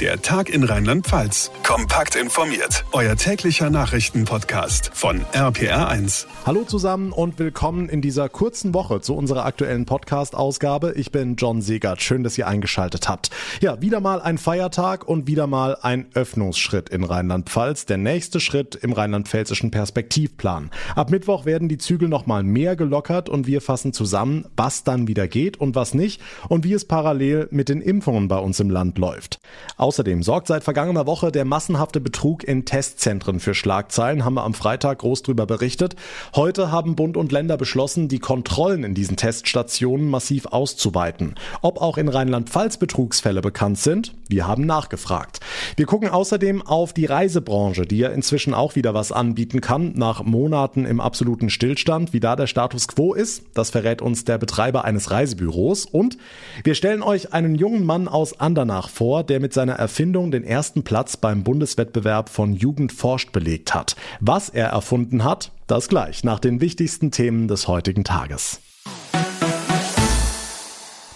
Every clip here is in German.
Der Tag in Rheinland-Pfalz. Kompakt informiert. Euer täglicher Nachrichtenpodcast von RPR1. Hallo zusammen und willkommen in dieser kurzen Woche zu unserer aktuellen Podcast-Ausgabe. Ich bin John Segert. Schön, dass ihr eingeschaltet habt. Ja, wieder mal ein Feiertag und wieder mal ein Öffnungsschritt in Rheinland-Pfalz. Der nächste Schritt im rheinland-pfälzischen Perspektivplan. Ab Mittwoch werden die Zügel noch mal mehr gelockert und wir fassen zusammen, was dann wieder geht und was nicht und wie es parallel mit den Impfungen bei uns im Land läuft. Außerdem sorgt seit vergangener Woche der massenhafte Betrug in Testzentren für Schlagzeilen, haben wir am Freitag groß drüber berichtet. Heute haben Bund und Länder beschlossen, die Kontrollen in diesen Teststationen massiv auszuweiten. Ob auch in Rheinland-Pfalz Betrugsfälle bekannt sind, wir haben nachgefragt. Wir gucken außerdem auf die Reisebranche, die ja inzwischen auch wieder was anbieten kann, nach Monaten im absoluten Stillstand. Wie da der Status quo ist, das verrät uns der Betreiber eines Reisebüros. Und wir stellen euch einen jungen Mann aus Andernach vor, der mit seiner seiner Erfindung den ersten Platz beim Bundeswettbewerb von Jugend forscht belegt hat. Was er erfunden hat, das gleich nach den wichtigsten Themen des heutigen Tages.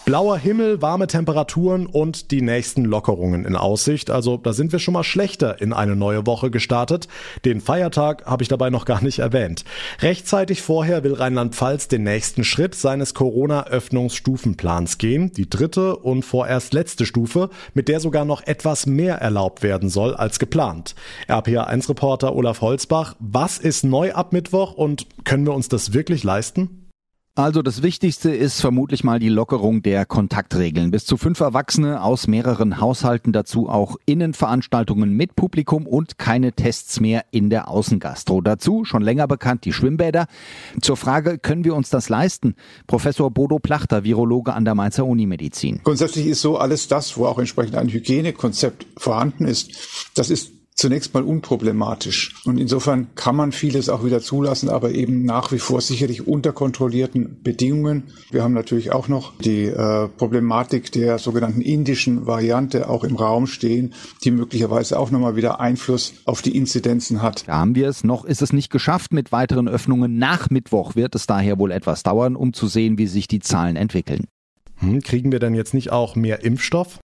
Blauer Himmel, warme Temperaturen und die nächsten Lockerungen in Aussicht. Also da sind wir schon mal schlechter in eine neue Woche gestartet. Den Feiertag habe ich dabei noch gar nicht erwähnt. Rechtzeitig vorher will Rheinland-Pfalz den nächsten Schritt seines Corona-Öffnungsstufenplans gehen. Die dritte und vorerst letzte Stufe, mit der sogar noch etwas mehr erlaubt werden soll als geplant. RPA1-Reporter Olaf Holzbach, was ist neu ab Mittwoch und können wir uns das wirklich leisten? Also das Wichtigste ist vermutlich mal die Lockerung der Kontaktregeln. Bis zu fünf Erwachsene aus mehreren Haushalten, dazu auch Innenveranstaltungen mit Publikum und keine Tests mehr in der Außengastro. Dazu schon länger bekannt die Schwimmbäder. Zur Frage, können wir uns das leisten? Professor Bodo Plachter, Virologe an der Mainzer Unimedizin. Grundsätzlich ist so alles das, wo auch entsprechend ein Hygienekonzept vorhanden ist, das ist zunächst mal unproblematisch. Und insofern kann man vieles auch wieder zulassen, aber eben nach wie vor sicherlich unter kontrollierten Bedingungen. Wir haben natürlich auch noch die äh, Problematik der sogenannten indischen Variante auch im Raum stehen, die möglicherweise auch nochmal wieder Einfluss auf die Inzidenzen hat. Da haben wir es. Noch ist es nicht geschafft mit weiteren Öffnungen. Nach Mittwoch wird es daher wohl etwas dauern, um zu sehen, wie sich die Zahlen entwickeln. Hm, kriegen wir denn jetzt nicht auch mehr Impfstoff?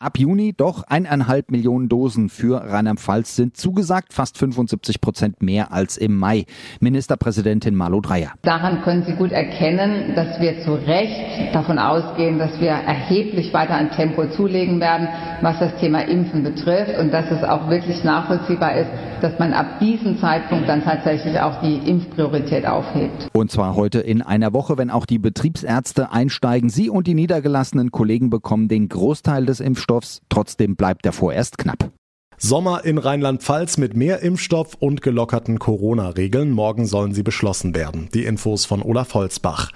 Ab Juni doch eineinhalb Millionen Dosen für Rheinland-Pfalz sind zugesagt, fast 75 Prozent mehr als im Mai. Ministerpräsidentin Malu Dreyer. Daran können Sie gut erkennen, dass wir zu Recht davon ausgehen, dass wir erheblich weiter an Tempo zulegen werden, was das Thema Impfen betrifft und dass es auch wirklich nachvollziehbar ist, dass man ab diesem Zeitpunkt dann tatsächlich auch die Impfpriorität aufhebt. Und zwar heute in einer Woche, wenn auch die Betriebsärzte einsteigen. Sie und die niedergelassenen Kollegen bekommen den Großteil des Impfstoffs Impfstoffs. Trotzdem bleibt er vorerst knapp. Sommer in Rheinland-Pfalz mit mehr Impfstoff und gelockerten Corona-Regeln. Morgen sollen sie beschlossen werden. Die Infos von Olaf Holzbach.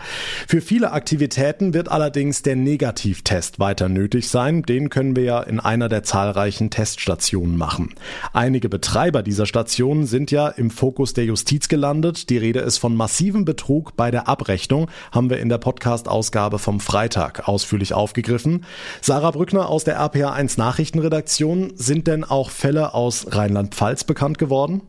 Für viele Aktivitäten wird allerdings der Negativtest weiter nötig sein. Den können wir ja in einer der zahlreichen Teststationen machen. Einige Betreiber dieser Stationen sind ja im Fokus der Justiz gelandet. Die Rede ist von massivem Betrug bei der Abrechnung, haben wir in der Podcast-Ausgabe vom Freitag ausführlich aufgegriffen. Sarah Brückner aus der RPA1 Nachrichtenredaktion. Sind denn auch Fälle aus Rheinland-Pfalz bekannt geworden?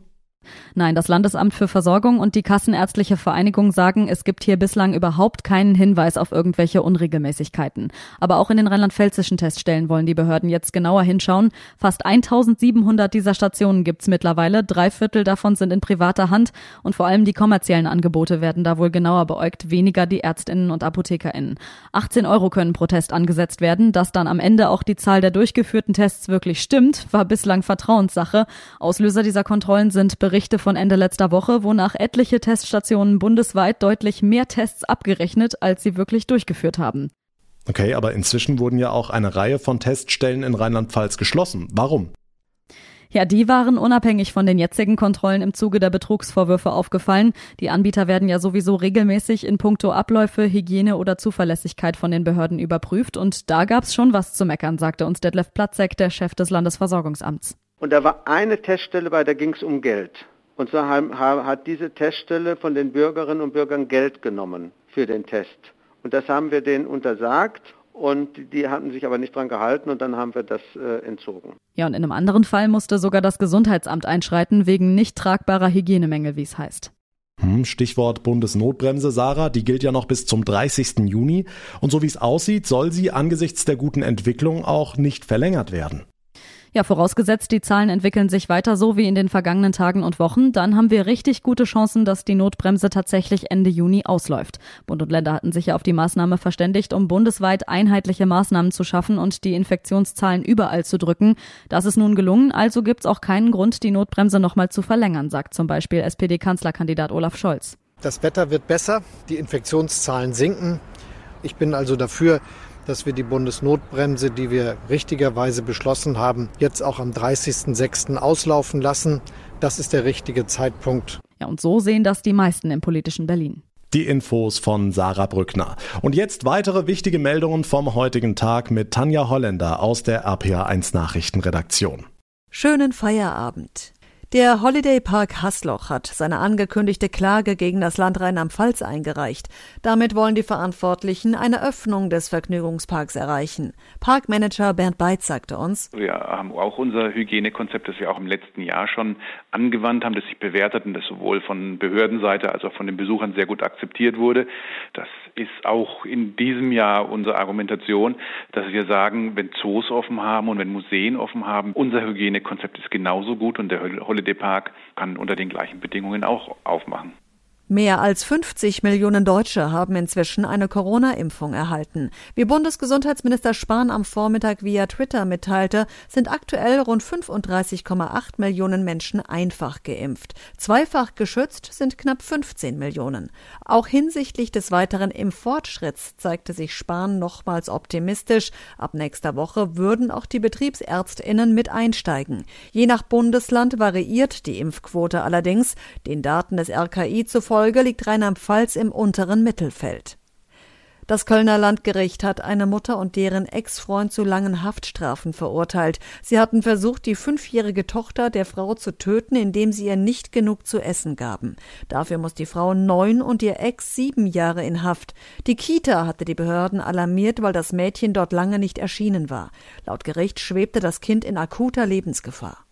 Nein, das Landesamt für Versorgung und die Kassenärztliche Vereinigung sagen, es gibt hier bislang überhaupt keinen Hinweis auf irgendwelche Unregelmäßigkeiten. Aber auch in den rheinland-pfälzischen Teststellen wollen die Behörden jetzt genauer hinschauen. Fast 1700 dieser Stationen gibt's mittlerweile. Drei Viertel davon sind in privater Hand und vor allem die kommerziellen Angebote werden da wohl genauer beäugt, weniger die Ärztinnen und ApothekerInnen. 18 Euro können pro Test angesetzt werden. Dass dann am Ende auch die Zahl der durchgeführten Tests wirklich stimmt, war bislang Vertrauenssache. Auslöser dieser Kontrollen sind Berichte Berichte von Ende letzter Woche, wonach etliche Teststationen bundesweit deutlich mehr Tests abgerechnet, als sie wirklich durchgeführt haben. Okay, aber inzwischen wurden ja auch eine Reihe von Teststellen in Rheinland-Pfalz geschlossen. Warum? Ja, die waren unabhängig von den jetzigen Kontrollen im Zuge der Betrugsvorwürfe aufgefallen. Die Anbieter werden ja sowieso regelmäßig in puncto Abläufe, Hygiene oder Zuverlässigkeit von den Behörden überprüft. Und da gab's schon was zu meckern, sagte uns Detlef Platzek, der Chef des Landesversorgungsamts. Und da war eine Teststelle, bei der ging es um Geld. Und zwar hat diese Teststelle von den Bürgerinnen und Bürgern Geld genommen für den Test. Und das haben wir denen untersagt und die hatten sich aber nicht dran gehalten und dann haben wir das äh, entzogen. Ja, und in einem anderen Fall musste sogar das Gesundheitsamt einschreiten wegen nicht tragbarer Hygienemängel, wie es heißt. Hm, Stichwort Bundesnotbremse, Sarah, die gilt ja noch bis zum 30. Juni. Und so wie es aussieht, soll sie angesichts der guten Entwicklung auch nicht verlängert werden. Ja, vorausgesetzt, die Zahlen entwickeln sich weiter so wie in den vergangenen Tagen und Wochen, dann haben wir richtig gute Chancen, dass die Notbremse tatsächlich Ende Juni ausläuft. Bund und Länder hatten sich ja auf die Maßnahme verständigt, um bundesweit einheitliche Maßnahmen zu schaffen und die Infektionszahlen überall zu drücken. Das ist nun gelungen, also gibt's auch keinen Grund, die Notbremse nochmal zu verlängern, sagt zum Beispiel SPD-Kanzlerkandidat Olaf Scholz. Das Wetter wird besser, die Infektionszahlen sinken. Ich bin also dafür, dass wir die Bundesnotbremse, die wir richtigerweise beschlossen haben, jetzt auch am 30.06. auslaufen lassen. Das ist der richtige Zeitpunkt. Ja, und so sehen das die meisten im politischen Berlin. Die Infos von Sarah Brückner. Und jetzt weitere wichtige Meldungen vom heutigen Tag mit Tanja Holländer aus der RPA1 Nachrichtenredaktion. Schönen Feierabend. Der Holiday Park Hasloch hat seine angekündigte Klage gegen das Land Rheinland-Pfalz eingereicht. Damit wollen die Verantwortlichen eine Öffnung des Vergnügungsparks erreichen. Parkmanager Bernd Beitz sagte uns, Wir haben auch unser Hygienekonzept, das wir auch im letzten Jahr schon angewandt haben, das sich bewährt hat und das sowohl von Behördenseite als auch von den Besuchern sehr gut akzeptiert wurde. Das ist auch in diesem Jahr unsere Argumentation, dass wir sagen, wenn Zoos offen haben und wenn Museen offen haben, unser Hygienekonzept ist genauso gut und der Holiday Park kann unter den gleichen Bedingungen auch aufmachen. Mehr als 50 Millionen Deutsche haben inzwischen eine Corona-Impfung erhalten. Wie Bundesgesundheitsminister Spahn am Vormittag via Twitter mitteilte, sind aktuell rund 35,8 Millionen Menschen einfach geimpft. Zweifach geschützt sind knapp 15 Millionen. Auch hinsichtlich des weiteren Impffortschritts zeigte sich Spahn nochmals optimistisch. Ab nächster Woche würden auch die BetriebsärztInnen mit einsteigen. Je nach Bundesland variiert die Impfquote allerdings. Den Daten des RKI zufolge Folge liegt Rheinland-Pfalz im unteren Mittelfeld. Das Kölner Landgericht hat eine Mutter und deren Ex-Freund zu langen Haftstrafen verurteilt. Sie hatten versucht, die fünfjährige Tochter der Frau zu töten, indem sie ihr nicht genug zu essen gaben. Dafür muss die Frau neun und ihr Ex sieben Jahre in Haft. Die Kita hatte die Behörden alarmiert, weil das Mädchen dort lange nicht erschienen war. Laut Gericht schwebte das Kind in akuter Lebensgefahr.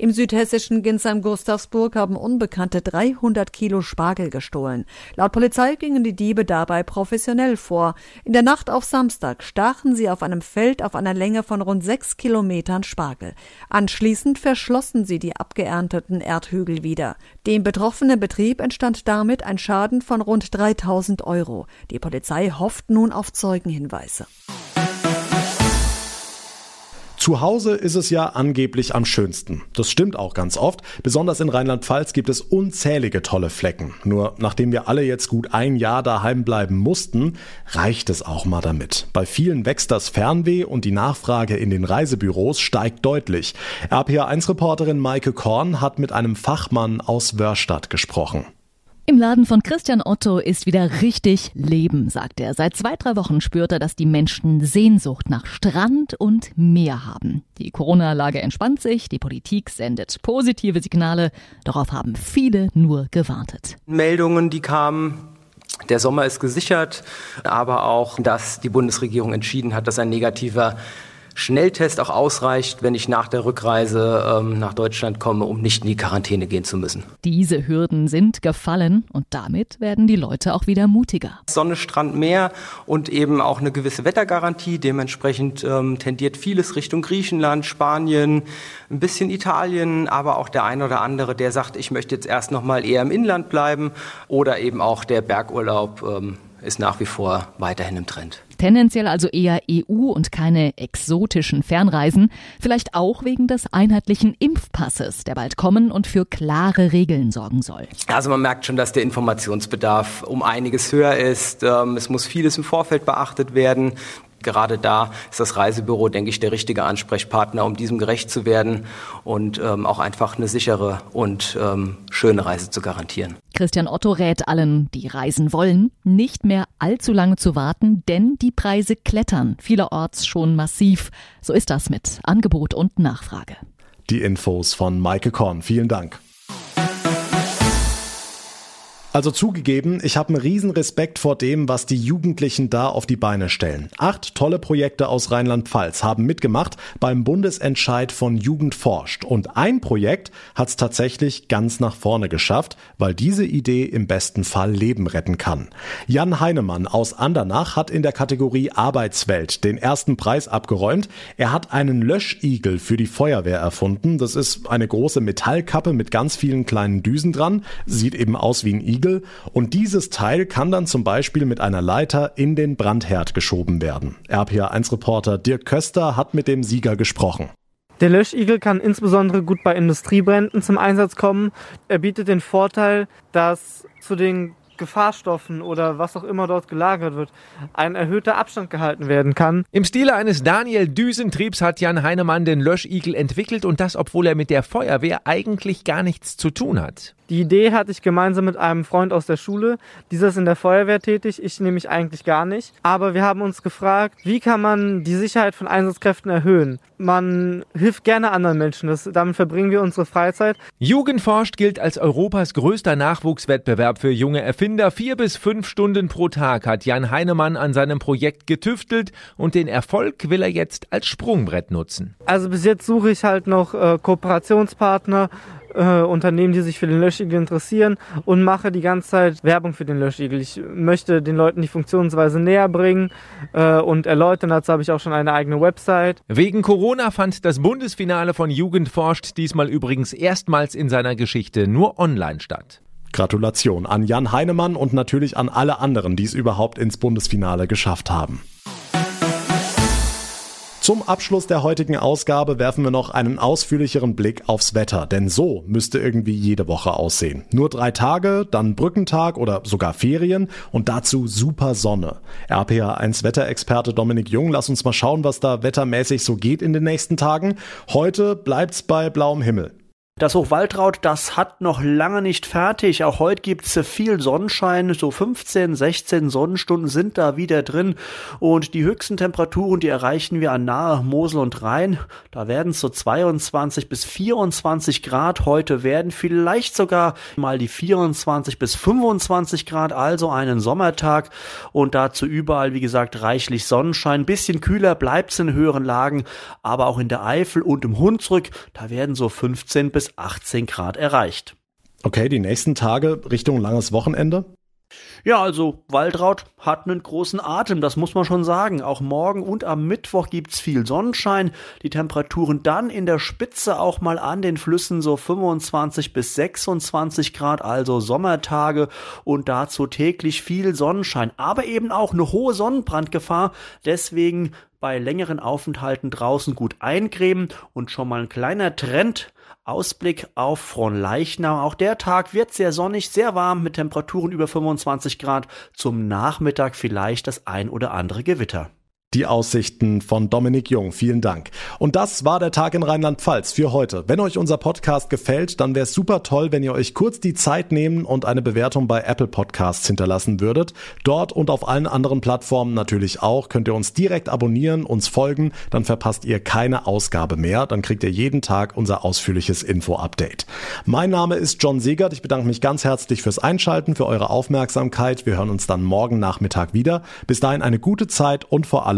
Im südhessischen Ginsheim-Gustavsburg haben Unbekannte 300 Kilo Spargel gestohlen. Laut Polizei gingen die Diebe dabei professionell vor. In der Nacht auf Samstag stachen sie auf einem Feld auf einer Länge von rund sechs Kilometern Spargel. Anschließend verschlossen sie die abgeernteten Erdhügel wieder. Dem betroffenen Betrieb entstand damit ein Schaden von rund 3000 Euro. Die Polizei hofft nun auf Zeugenhinweise. Zu Hause ist es ja angeblich am schönsten. Das stimmt auch ganz oft. Besonders in Rheinland-Pfalz gibt es unzählige tolle Flecken. Nur nachdem wir alle jetzt gut ein Jahr daheim bleiben mussten, reicht es auch mal damit. Bei vielen wächst das Fernweh und die Nachfrage in den Reisebüros steigt deutlich. RPA1-Reporterin Maike Korn hat mit einem Fachmann aus Wörstadt gesprochen. Im Laden von Christian Otto ist wieder richtig Leben, sagt er. Seit zwei, drei Wochen spürt er, dass die Menschen Sehnsucht nach Strand und Meer haben. Die Corona-Lage entspannt sich, die Politik sendet positive Signale. Darauf haben viele nur gewartet. Meldungen, die kamen, der Sommer ist gesichert, aber auch, dass die Bundesregierung entschieden hat, dass ein negativer Schnelltest auch ausreicht, wenn ich nach der Rückreise ähm, nach Deutschland komme, um nicht in die Quarantäne gehen zu müssen. Diese Hürden sind gefallen und damit werden die Leute auch wieder mutiger. Sonne, Strand, Meer und eben auch eine gewisse Wettergarantie. Dementsprechend ähm, tendiert vieles Richtung Griechenland, Spanien, ein bisschen Italien, aber auch der ein oder andere, der sagt, ich möchte jetzt erst noch mal eher im Inland bleiben oder eben auch der Bergurlaub. Ähm, ist nach wie vor weiterhin im Trend. Tendenziell also eher EU und keine exotischen Fernreisen. Vielleicht auch wegen des einheitlichen Impfpasses, der bald kommen und für klare Regeln sorgen soll. Also man merkt schon, dass der Informationsbedarf um einiges höher ist. Ähm, es muss vieles im Vorfeld beachtet werden. Gerade da ist das Reisebüro, denke ich, der richtige Ansprechpartner, um diesem gerecht zu werden und ähm, auch einfach eine sichere und ähm, schöne Reise zu garantieren. Christian Otto rät allen, die reisen wollen, nicht mehr allzu lange zu warten, denn die Preise klettern vielerorts schon massiv. So ist das mit Angebot und Nachfrage. Die Infos von Maike Korn. Vielen Dank. Also zugegeben, ich habe einen riesen Respekt vor dem, was die Jugendlichen da auf die Beine stellen. Acht tolle Projekte aus Rheinland-Pfalz haben mitgemacht beim Bundesentscheid von Jugend forscht. Und ein Projekt hat es tatsächlich ganz nach vorne geschafft, weil diese Idee im besten Fall Leben retten kann. Jan Heinemann aus Andernach hat in der Kategorie Arbeitswelt den ersten Preis abgeräumt. Er hat einen Löschigel für die Feuerwehr erfunden. Das ist eine große Metallkappe mit ganz vielen kleinen Düsen dran. Sieht eben aus wie ein Igel Igel und dieses Teil kann dann zum Beispiel mit einer Leiter in den Brandherd geschoben werden. RPA1-Reporter Dirk Köster hat mit dem Sieger gesprochen. Der Löschigel kann insbesondere gut bei Industriebränden zum Einsatz kommen. Er bietet den Vorteil, dass zu den Gefahrstoffen oder was auch immer dort gelagert wird, ein erhöhter Abstand gehalten werden kann. Im Stile eines Daniel Düsentriebs hat Jan Heinemann den Löschigel entwickelt und das, obwohl er mit der Feuerwehr eigentlich gar nichts zu tun hat. Die Idee hatte ich gemeinsam mit einem Freund aus der Schule. Dieser ist in der Feuerwehr tätig, ich nämlich eigentlich gar nicht. Aber wir haben uns gefragt, wie kann man die Sicherheit von Einsatzkräften erhöhen? Man hilft gerne anderen Menschen, das, damit verbringen wir unsere Freizeit. Jugendforscht gilt als Europas größter Nachwuchswettbewerb für junge Erfinder. Vier bis fünf Stunden pro Tag hat Jan Heinemann an seinem Projekt getüftelt und den Erfolg will er jetzt als Sprungbrett nutzen. Also bis jetzt suche ich halt noch äh, Kooperationspartner äh, Unternehmen, die sich für den Löschigel interessieren und mache die ganze Zeit Werbung für den Löschigel. Ich möchte den Leuten die Funktionsweise näher bringen äh, und erläutern. Dazu habe ich auch schon eine eigene Website. Wegen Corona fand das Bundesfinale von Jugend forscht diesmal übrigens erstmals in seiner Geschichte nur online statt. Gratulation an Jan Heinemann und natürlich an alle anderen, die es überhaupt ins Bundesfinale geschafft haben. Zum Abschluss der heutigen Ausgabe werfen wir noch einen ausführlicheren Blick aufs Wetter, denn so müsste irgendwie jede Woche aussehen. Nur drei Tage, dann Brückentag oder sogar Ferien und dazu super Sonne. RPA1 Wetterexperte Dominik Jung, lass uns mal schauen, was da wettermäßig so geht in den nächsten Tagen. Heute bleibt's bei blauem Himmel. Das Hochwaldraut, das hat noch lange nicht fertig. Auch heute gibt's viel Sonnenschein. So 15, 16 Sonnenstunden sind da wieder drin. Und die höchsten Temperaturen, die erreichen wir an nahe Mosel und Rhein. Da werden es so 22 bis 24 Grad. Heute werden vielleicht sogar mal die 24 bis 25 Grad. Also einen Sommertag. Und dazu überall, wie gesagt, reichlich Sonnenschein. Bisschen kühler bleibt's in höheren Lagen. Aber auch in der Eifel und im Hunsrück, da werden so 15 bis 18 Grad erreicht. Okay, die nächsten Tage Richtung langes Wochenende? Ja, also Waldraut hat einen großen Atem, das muss man schon sagen. Auch morgen und am Mittwoch gibt's viel Sonnenschein. Die Temperaturen dann in der Spitze auch mal an den Flüssen so 25 bis 26 Grad, also Sommertage und dazu täglich viel Sonnenschein, aber eben auch eine hohe Sonnenbrandgefahr. Deswegen bei längeren Aufenthalten draußen gut eincremen und schon mal ein kleiner Trend Ausblick auf Fronleichnam. Auch der Tag wird sehr sonnig, sehr warm mit Temperaturen über 25 Grad. Zum Nachmittag vielleicht das ein oder andere Gewitter. Die Aussichten von Dominik Jung. Vielen Dank. Und das war der Tag in Rheinland-Pfalz für heute. Wenn euch unser Podcast gefällt, dann wäre es super toll, wenn ihr euch kurz die Zeit nehmen und eine Bewertung bei Apple Podcasts hinterlassen würdet. Dort und auf allen anderen Plattformen natürlich auch könnt ihr uns direkt abonnieren, uns folgen, dann verpasst ihr keine Ausgabe mehr. Dann kriegt ihr jeden Tag unser ausführliches Info-Update. Mein Name ist John Segert. Ich bedanke mich ganz herzlich fürs Einschalten, für eure Aufmerksamkeit. Wir hören uns dann morgen Nachmittag wieder. Bis dahin eine gute Zeit und vor allem